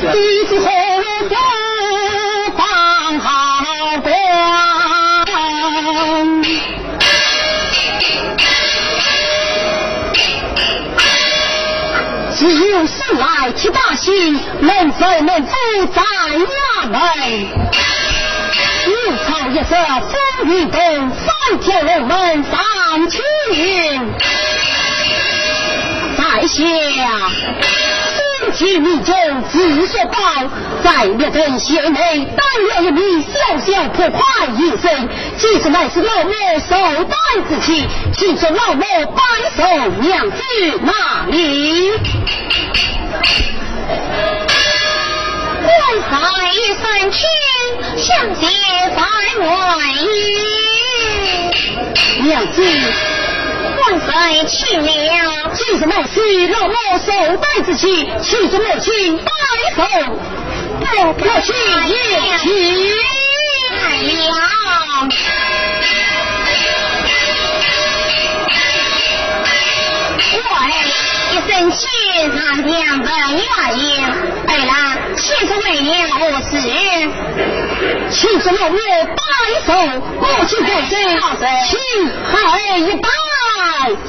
弟子何不放好光？只有生来七大姓，能走能走在衙门。六朝一色风雨动，三条龙门上青在下身体密中自所报，在列等县内当了一名小小破快一生，即使乃是老母受担之妻，请说老母拜受娘子哪里？官在三天，相见在外娘子。官在亲了，即使乃是老母受担之妻，请说母亲拜受。我去也去了。我一生气上两本衙言，二郎岂是为了我死？请说老母拜寿，母亲在身，请好一 right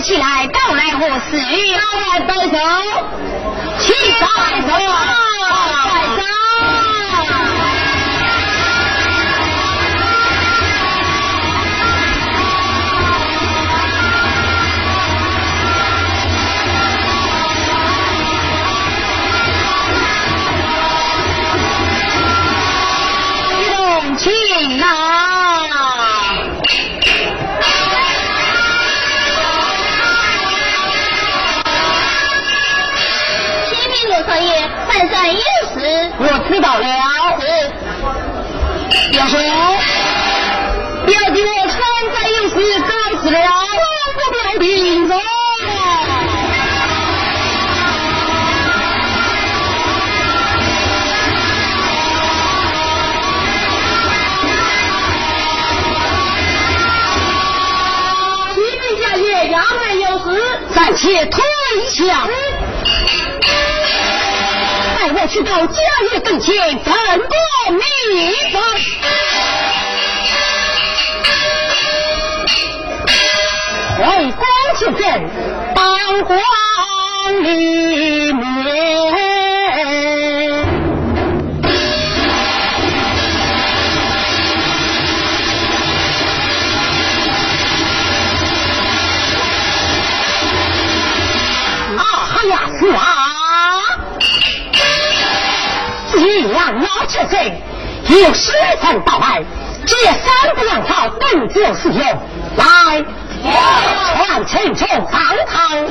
起来，到来我死。上来拜寿，请拜寿，少爷，本山有事。我知道了。表兄，表弟我常在有事告辞了，我不表弟走。启禀家爷，衙门有事，暂且退下。直到家爷跟前，怎过密法？回光就镇，当国有时辰到来，这三不两草更就是用。来，传陈冲上堂，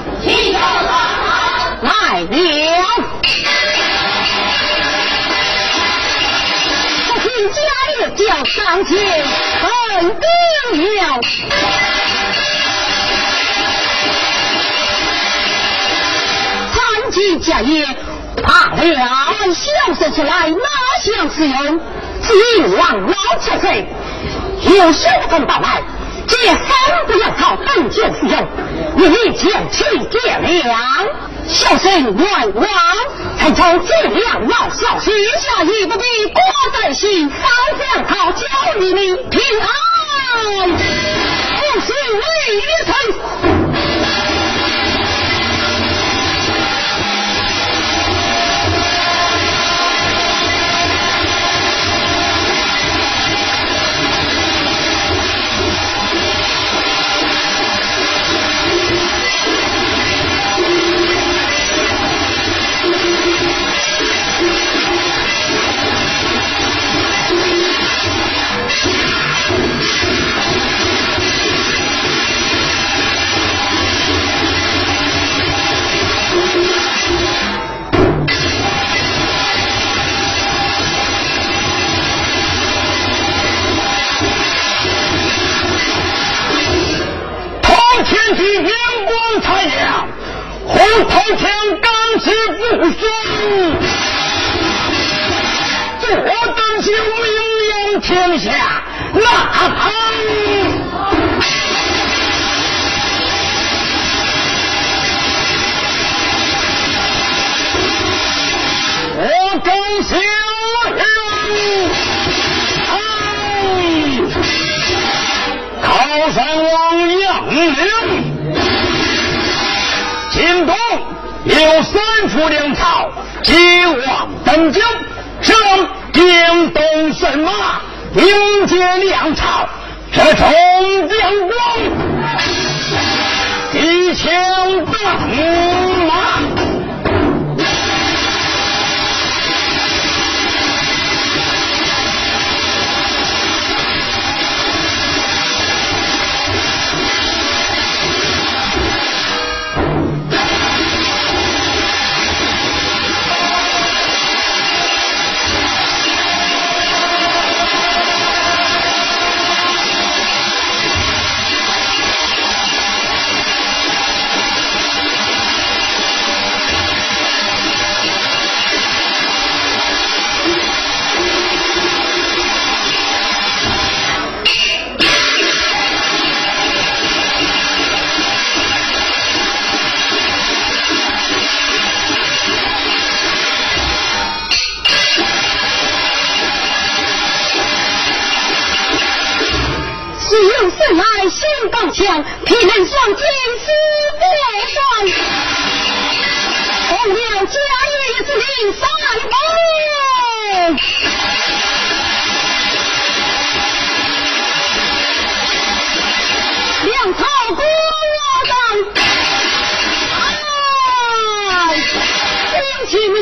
来了。不听家业叫上前，很定了。参见家业，怕了笑声出来哪想使用？今晚老七岁，有时辰到来，这三不要草本就是用，你将其点亮。小生愿望，才从这两老小时下一不必挂在心，三不要草将你平安，不是为一臣。天刚起不顺，坐等就名扬天下，那我张小人，哎，靠山王杨凌。京东有三处粮草，急望登京，上京东神马，迎接粮草，这众将官一枪登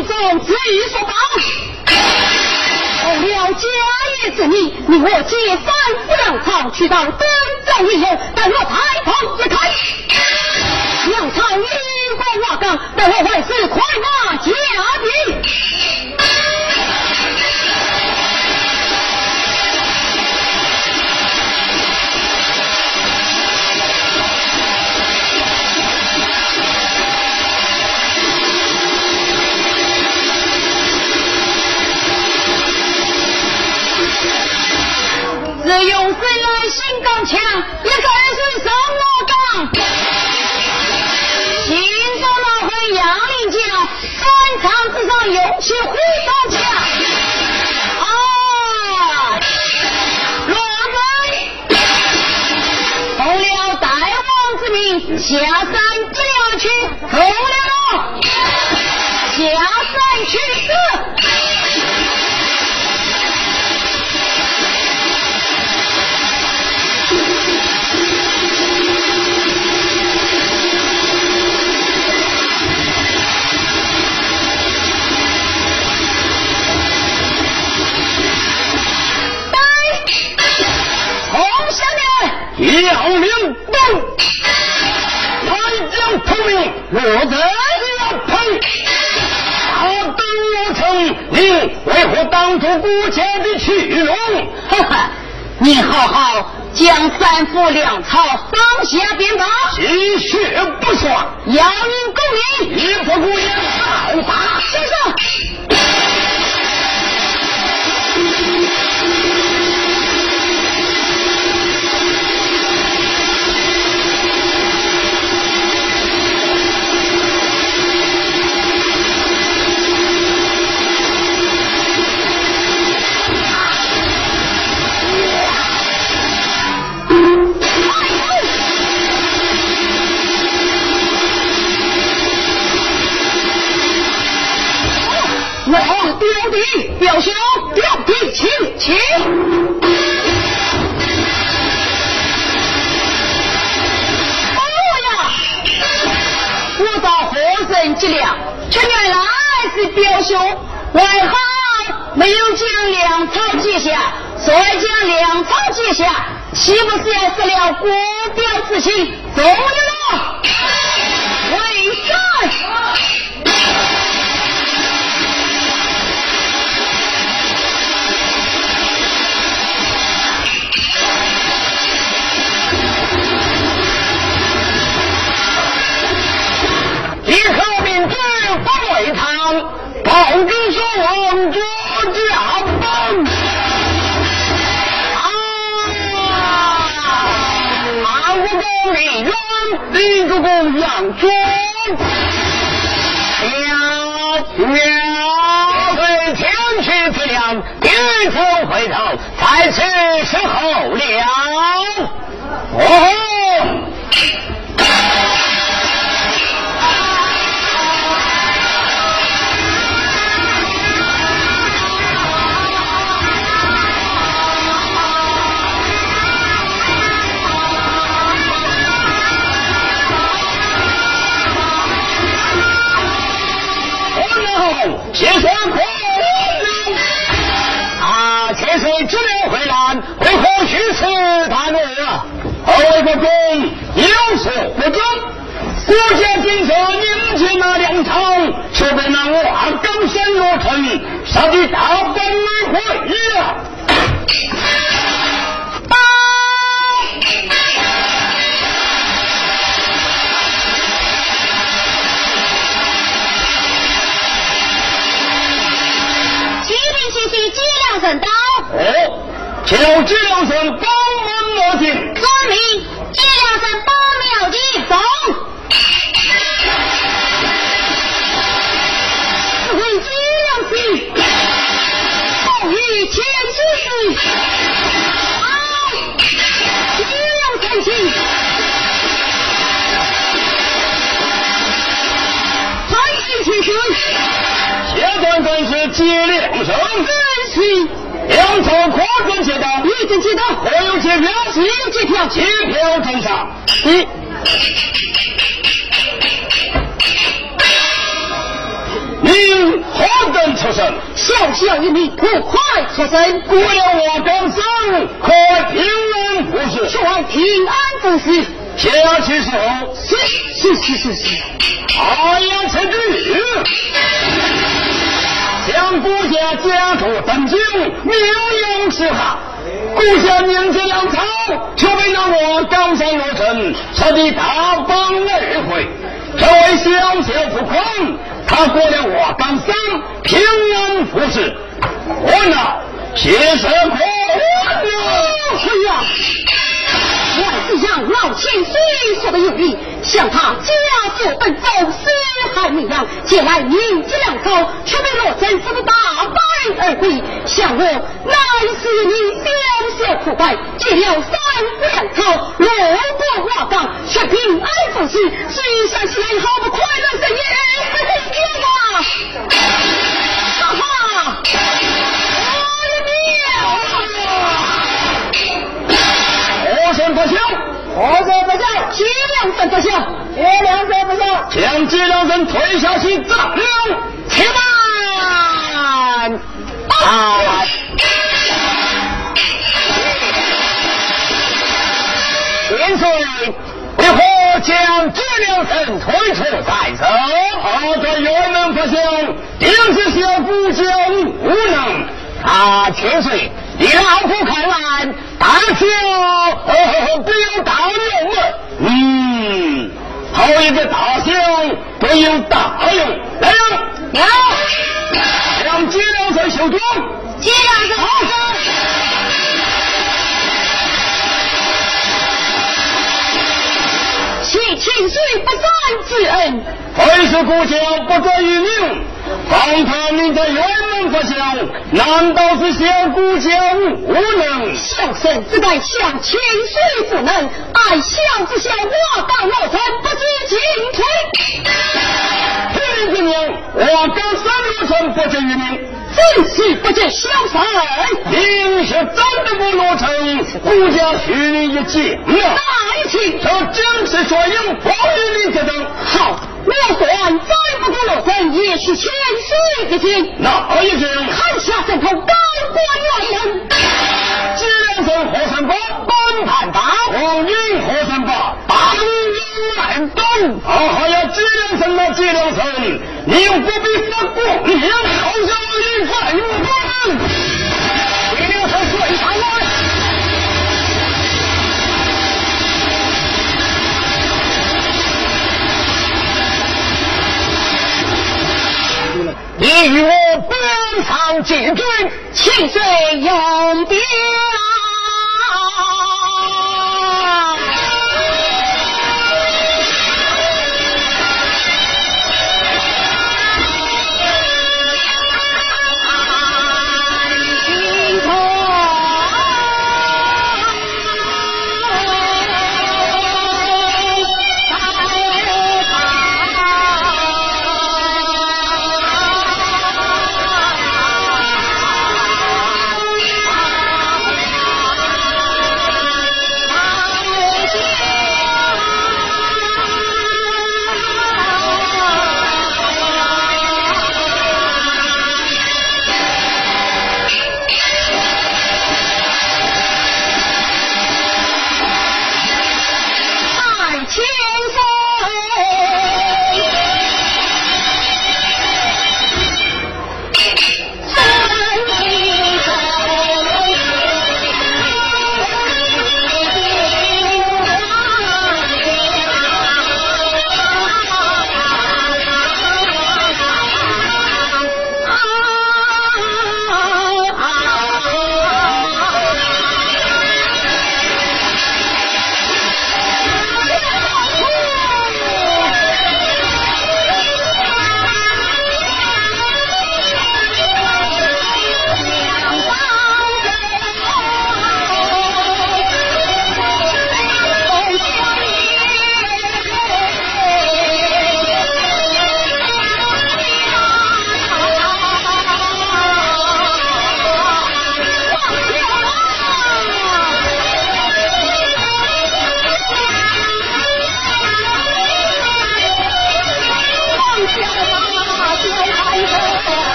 兵器密宗自有所保。为了家业之名，你我皆反不粮草去到登州一游，待我抬头一看，粮草一过瓦岗，待我万事快马加鞭。自用谁来心刚强？一个人是什么岗？心中那回杨林江，战场之上勇气虎刀枪。啊！罗门奉了大王之命，下山接粮去，走了，下山去死。杨明东，来将头命，落在要赔。他等我成你为何当初国家的去龙？哈哈，你好好将三副粮草放下便罢。气血不爽，要你公民，一不顾言，好打先生。七？走票，借票正上。嗯。您何等出身？小小一名，不快出身。过了我刚生，可平安无事。说平安无事。下去时候，是是是是是。哎呀，此句。将国家家主登京，名扬四海。国家宁接粮草，却为那我冈山落城，杀的大崩而回。这位小小不匡，他过了我冈山，平安无事。我呢，谢色可哎呀！万子阳老千岁说的有力，向他家族本走四海名扬，借来名之粮草，却被罗真死的大败而归。想我乃是你小小腐败，借了三副粮草，落过瓦岗，却平安无事，虽想起来好不快乐生意，有吧？哈哈。不孝，何生不孝，吉良生不孝，吉良生不孝，将吉良生推下去斩了，且慢！啊！千岁，为何将吉良生推出在手？他这原能不孝，定是小姑家无能。啊，千岁。你老夫看来，大小不有大用啊。嗯，好一个大小不有大用。来人，来，将吉良生休庄。吉良生好生。谢千岁不善之恩，非是国家不得于命。方他明在辕门不祥，难道是小姑家无能？孝顺只该向千岁不能，爱乡之孝我当老臣不知进退。听子娘，我刚三老臣不知于命，真是不知潇洒。明请赐国家许你一计，哪一请？说正是说有报应的这等。好，我算再不过罗生，也是千岁的心。哪一件？看下这头高官元人。生何三八，本判大王允何三八，当应难懂。啊，还要纪良生啊，纪良生，你又不必发过，你要好像一块玉板。纪良生随上来。你与我本场进军，千岁用兵。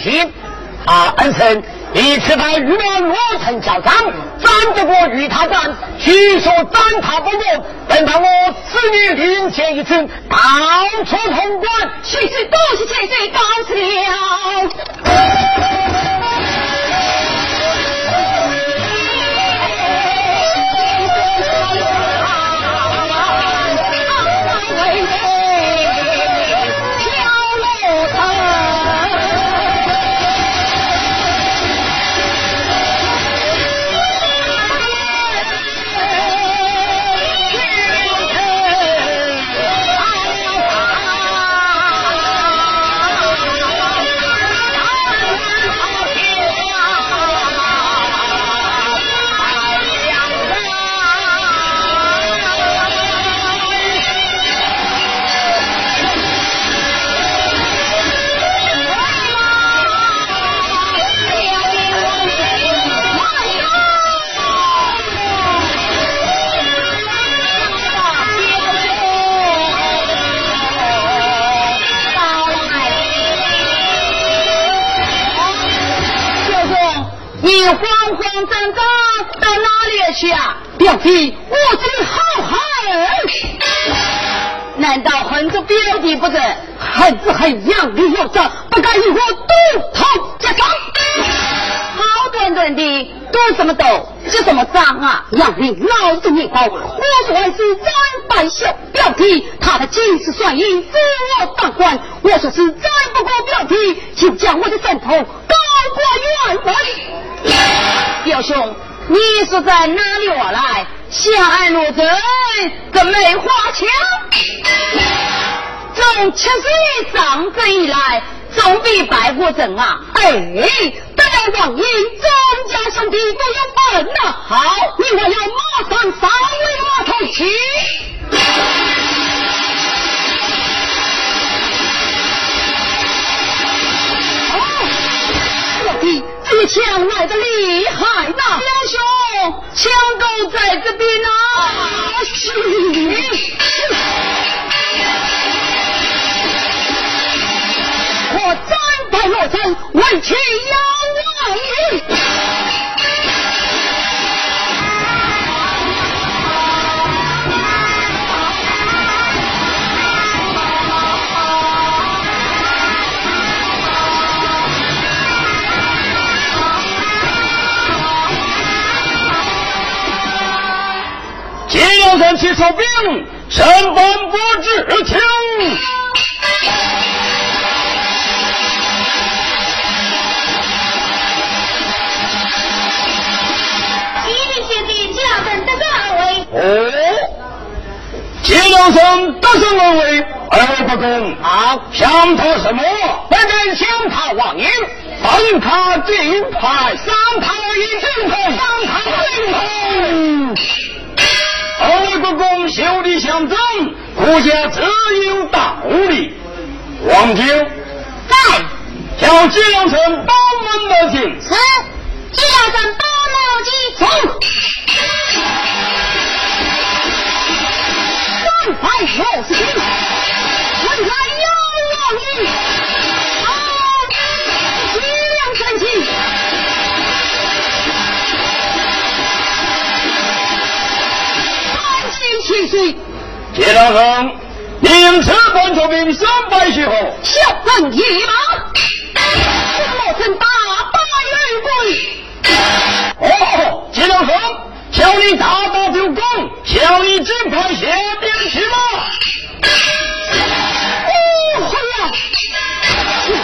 快要人去出兵，身本不知情。哦，金良生得胜而为，而不公。好，想他什么？本人想他王英，封他金牌，赏他一金牌，赏他金牌。二个公兄弟相争，国家自有道理。王九在，叫吉良城帮门的进。是，吉良城帮门进。走。三百六十斤，问来有王爷。啊，吉良城进。七岁，铁大生，名次官出兵三百许后，小人一马，我曾大败而归。哦，铁大生，叫你大打就攻，叫你尽快协兵去吧。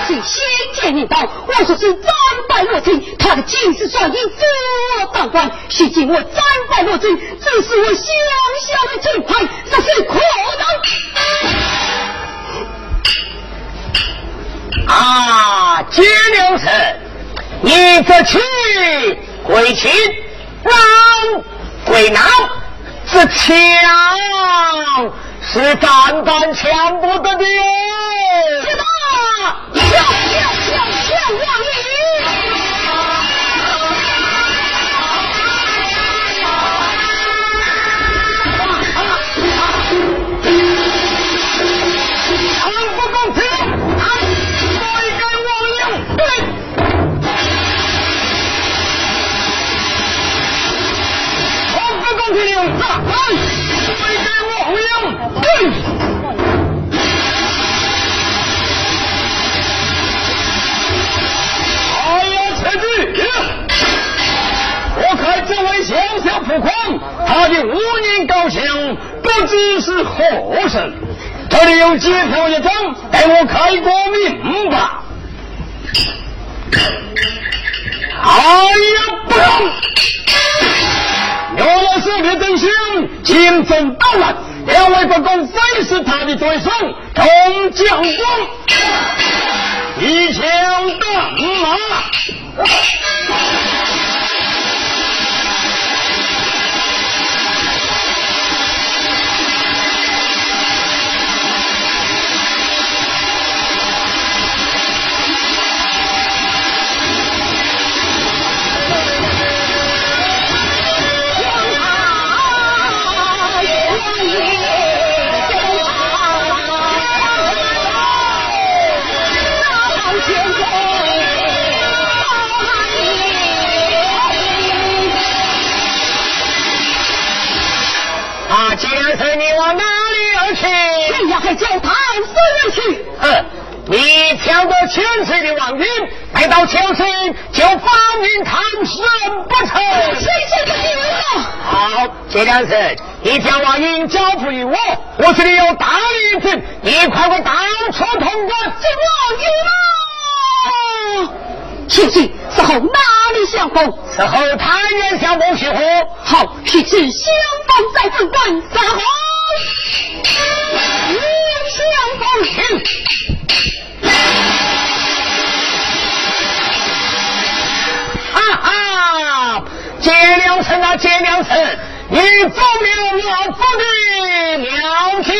先见一刀，我说是战败落阵，他的军事双银扶我当官，如今我战败落阵，这是我小小的金牌，这是可能。啊，金良臣，你这去归秦，南归南，这枪是单单抢不得的跳跳万他的五年高墙不知是何神，这里有解票一张，待我开个明吧。哎呀，不用！原来是列等兄精神到了，两位不公非是他的对手，同将光一枪断马。啊，先生，你往哪里而去？人家还叫他死人去。哼，你挑着千岁的王云，来到千岁就发明唐神不成？谁这个丢了？好，谢良臣，你将王云交付于我，我这里有大礼品，你快快到处通关。这王云啊！千岁，此后哪里相逢？此后他原相逢去何？好，去此相逢在本关，三后相逢去。哈哈，借良辰啊，结良辰，你走了老夫的妙计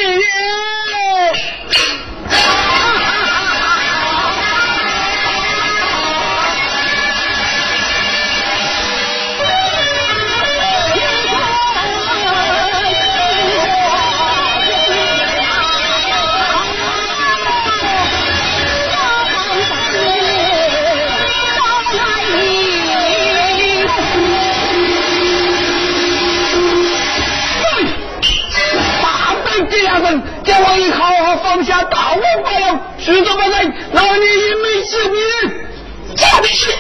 叫我以好好放下大王罢了，许多本人老你也没是你，这的是。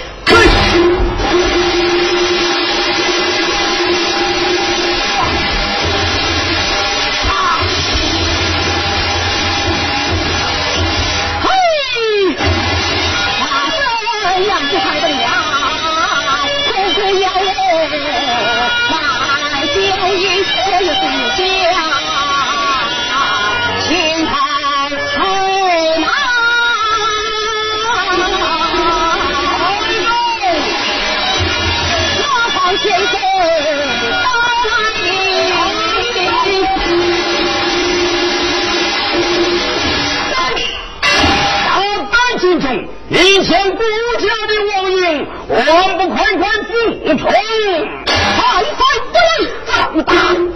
以前顾家的亡灵，我不快快服从？快快不来放大！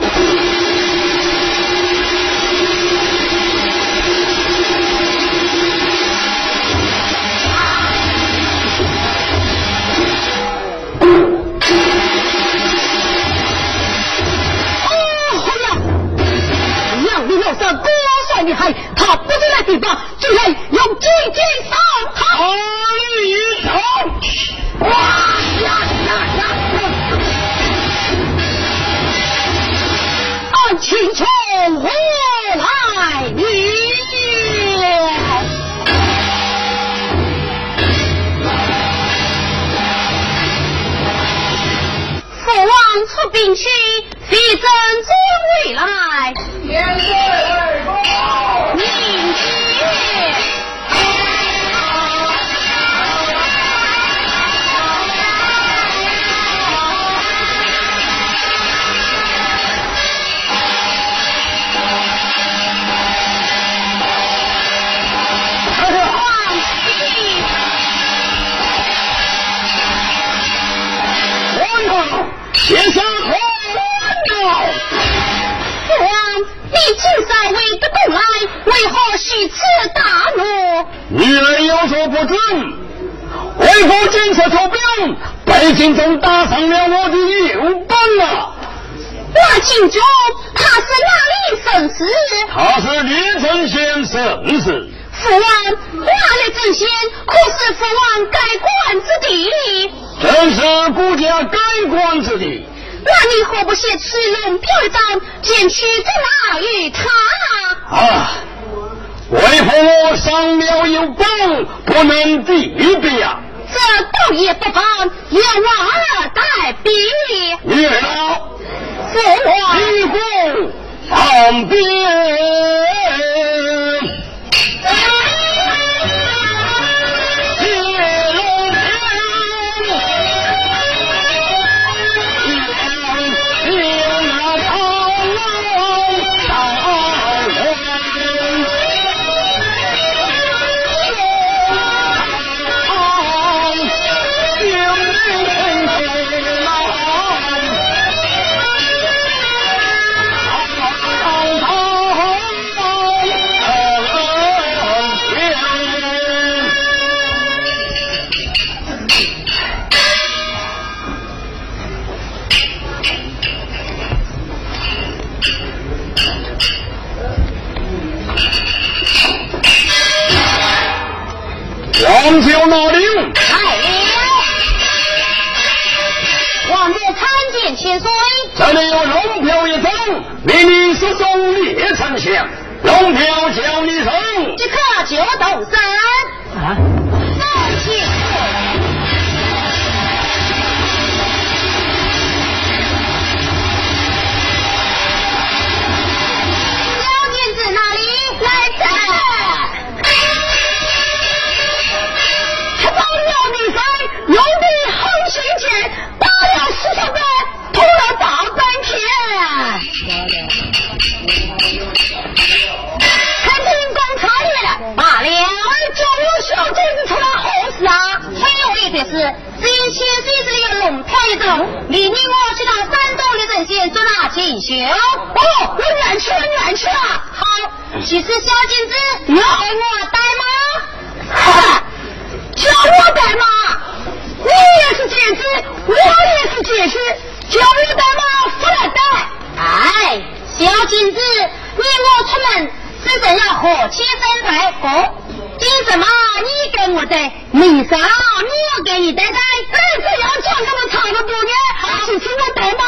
你带带。这只要讲这么长的多年，还是请我带马。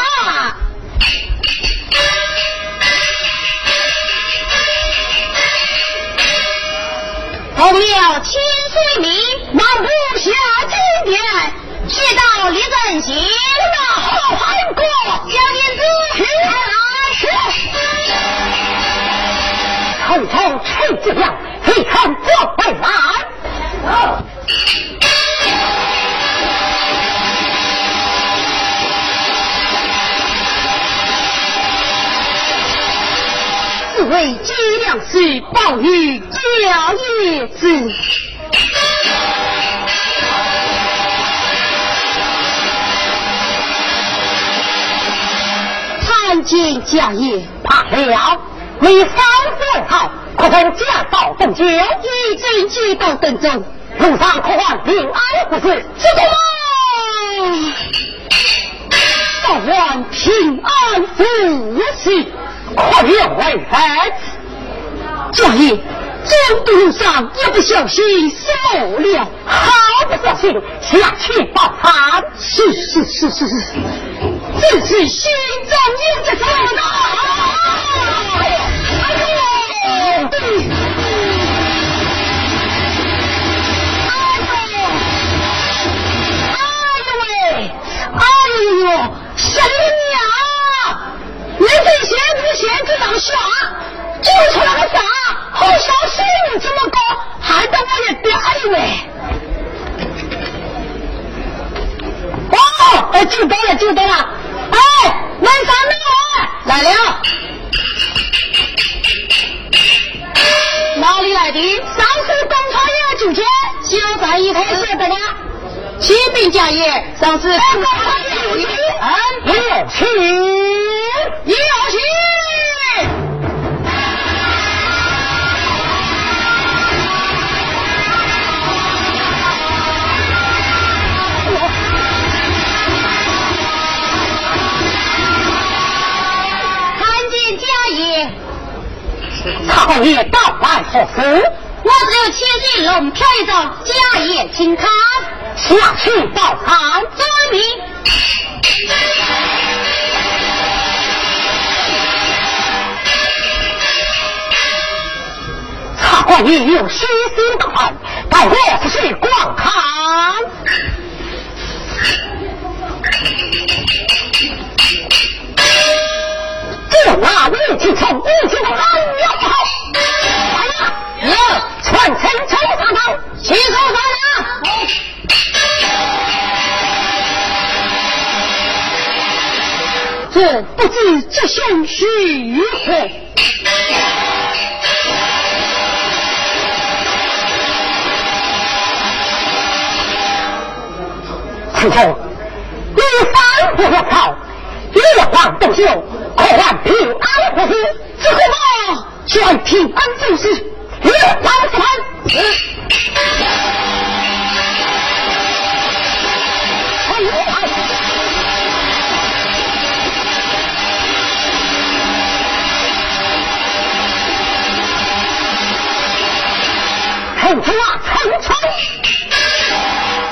红了千岁名，忙不下金殿，去到李正熙那好汉国，小娘子起来，匆匆吹子亮。一看过回来，四位脊梁是报与家业子，参见家业，怕了，为方岁好。可曾驾到登京？已经接到登州，路上可望平安无事。知道吗？但愿平安无事，可有为何？家爷，走的路上一不小心受了，好不小心下去报餐。是是是是是，这是心中有着什么？哎呦，神娘！你这仙子仙子当啥？就出了个啥？好像水平这么高，害得我也掉一位。哦，哎，就到了，就到了。哎，门上门来了。哪里来的？上次东朝爷主见，就在一旁晓得了。启禀家爷，上次东朝爷有礼，有何事？我只有千岁龙飘一张家业清康，下去报参，遵命。曹王爷有虚心大案，待我出去观看。这那一起从一起的安要不好，来呀！有传承抽上头，起手上拿。这不知这兄许何？此后，你反不落草，越王斗秀，可望平安无事。之后嘛，全平安做事，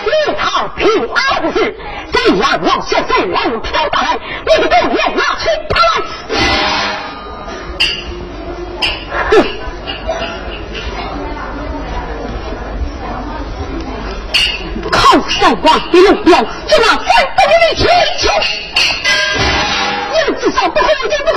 一套平安无事，这样往下再冷飘大来，我的狗眼拿去打靠山王的目标，就拿三百的力气！你们至少不可无家，不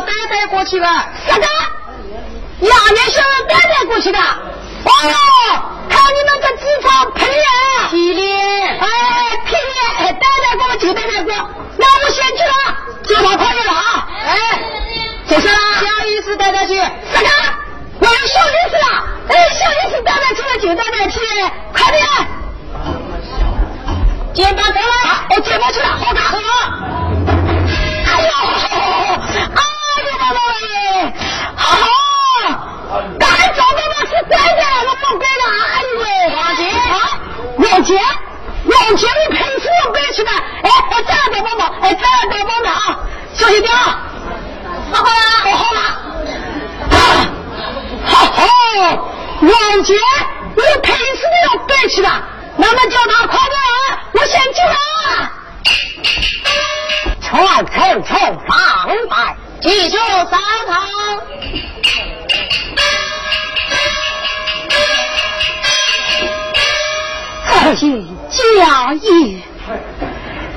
带带过去了。啥个？衙门小人带带过去的？哦，看你们这纸钞赔脸，皮脸，哎，赔脸，哎，带带过就带带过，那我先去了，就跑快点了啊！哎，这是啦，小意思带带去。啥个？我有小意思了，哎，小意思带带去了就带带去，快点！肩膀过来，啊，我接过去了，好干好。哎呦，哎呦妈喂，好好，赶快找到那是真的，我不背了，哎呦喂，王姐啊，王杰，王杰，你平时我背起来，哎哎，再来帮帮忙，哎，再来帮帮忙啊，小心点啊，好好了，好好了，啊，好好，王姐，你平时都要背起来，那么叫他快点啊，我先去了。传承从上拜，记住三堂。这是家业。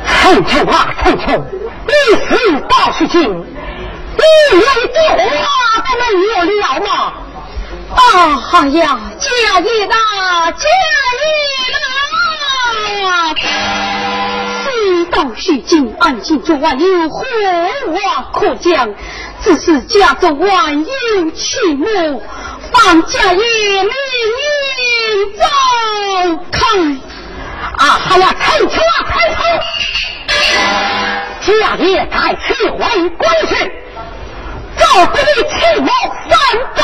陈诚啊，陈诚，你是倒是精，你有的话都能有了吗？啊哎呀，家业呐，家业呐！事到如今，安静中万有火话可讲，只是家中万有起目，方家业命运走开。啊哈呀，开车啊，陈诚！家业在此回关去，照顾你起谋三代。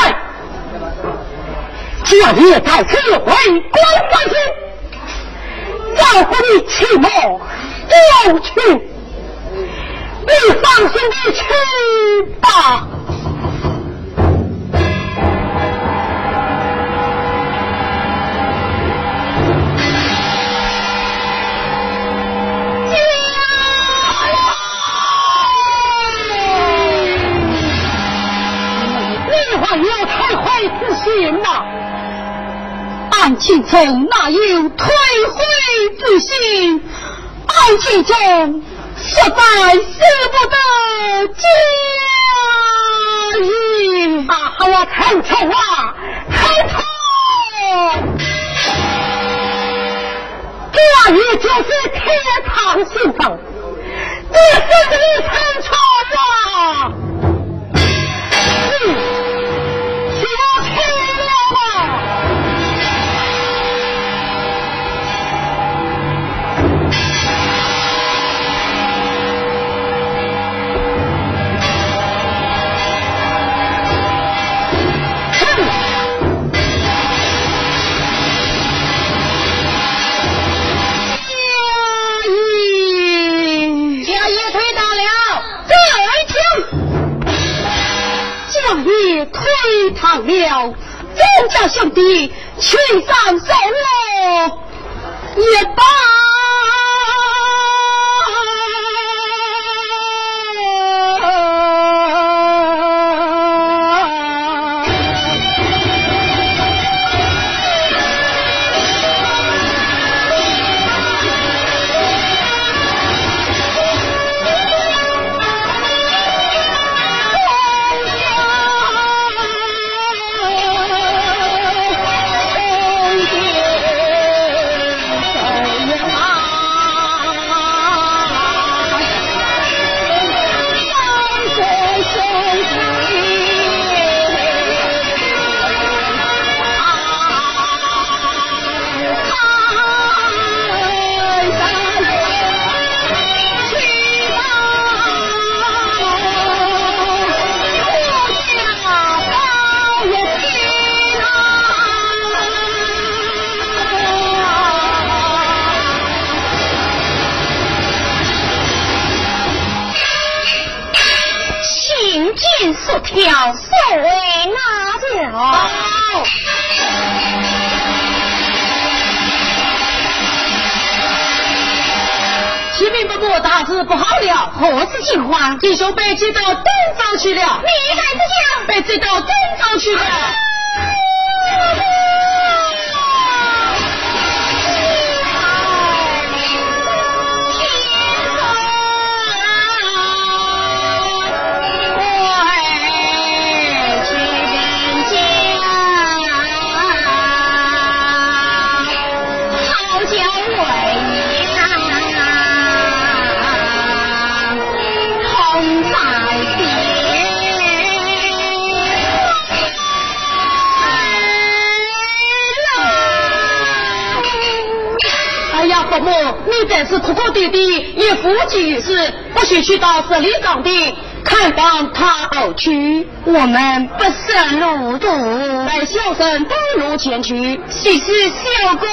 家业在此回归归去，照顾你起谋六去。你放心的去吧。你还有退回之心呐？安庆中哪有退回之心？安庆中实在舍不得家业啊！还要陈诚啊，陈诚！这也就是天堂幸福，你是你陈诚啊！下推堂了，众家兄弟去上山喽也罢。情况？弟兄被去到十里岗地看望他而去。我们不胜路途，待小生登路前去。喜是小公，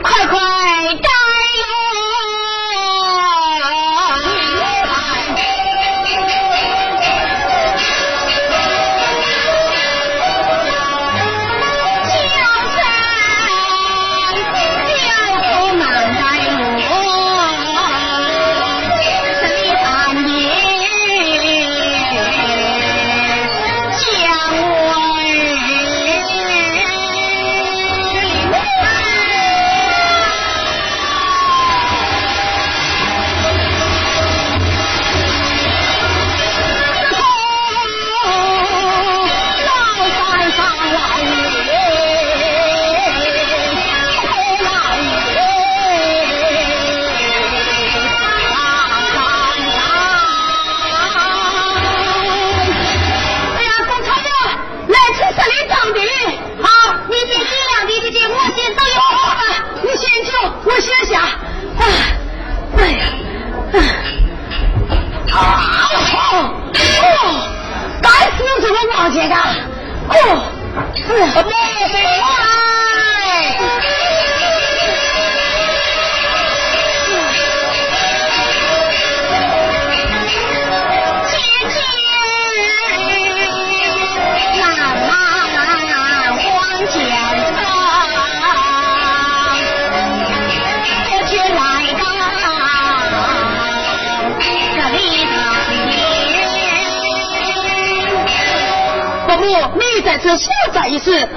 快快带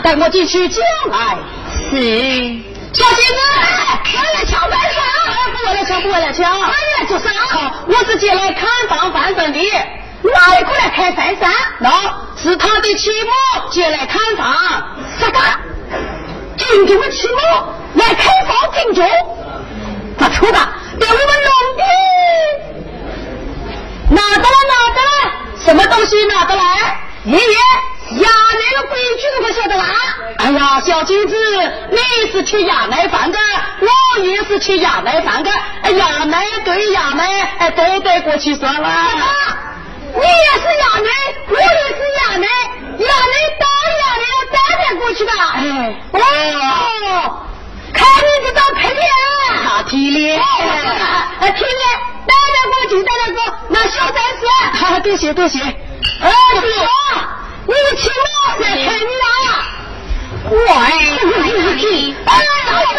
带我进去见来。是。小金子，我来敲门声。不为了敲，不为了敲。那你来做啥？我是前来看房翻身的。哪里过来看翻身？那是他的妻母前来看房。啥个？金钟的妻母来看房金钟？不错的，给我们弄的。拿得了，拿得了，什么东西拿得来？爷爷。衙内的规矩都不晓得啦！哎呀，小金子，你是去衙内办的，我也是去衙内办的。哎，衙内对衙内，哎，都得过去算了。你也是衙内，我也是衙内，衙内到衙内要带点过去吧。哎，哦，看你这张皮脸，好体脸，哎，体脸，带点过去，带点过，那小三十。好，多谢多谢。哎，对。你请我来看你啊！我哎，哎，老什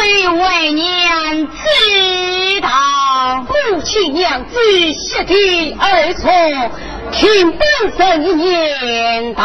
谁为娘知道？母亲娘子膝底而坐，听本神言道。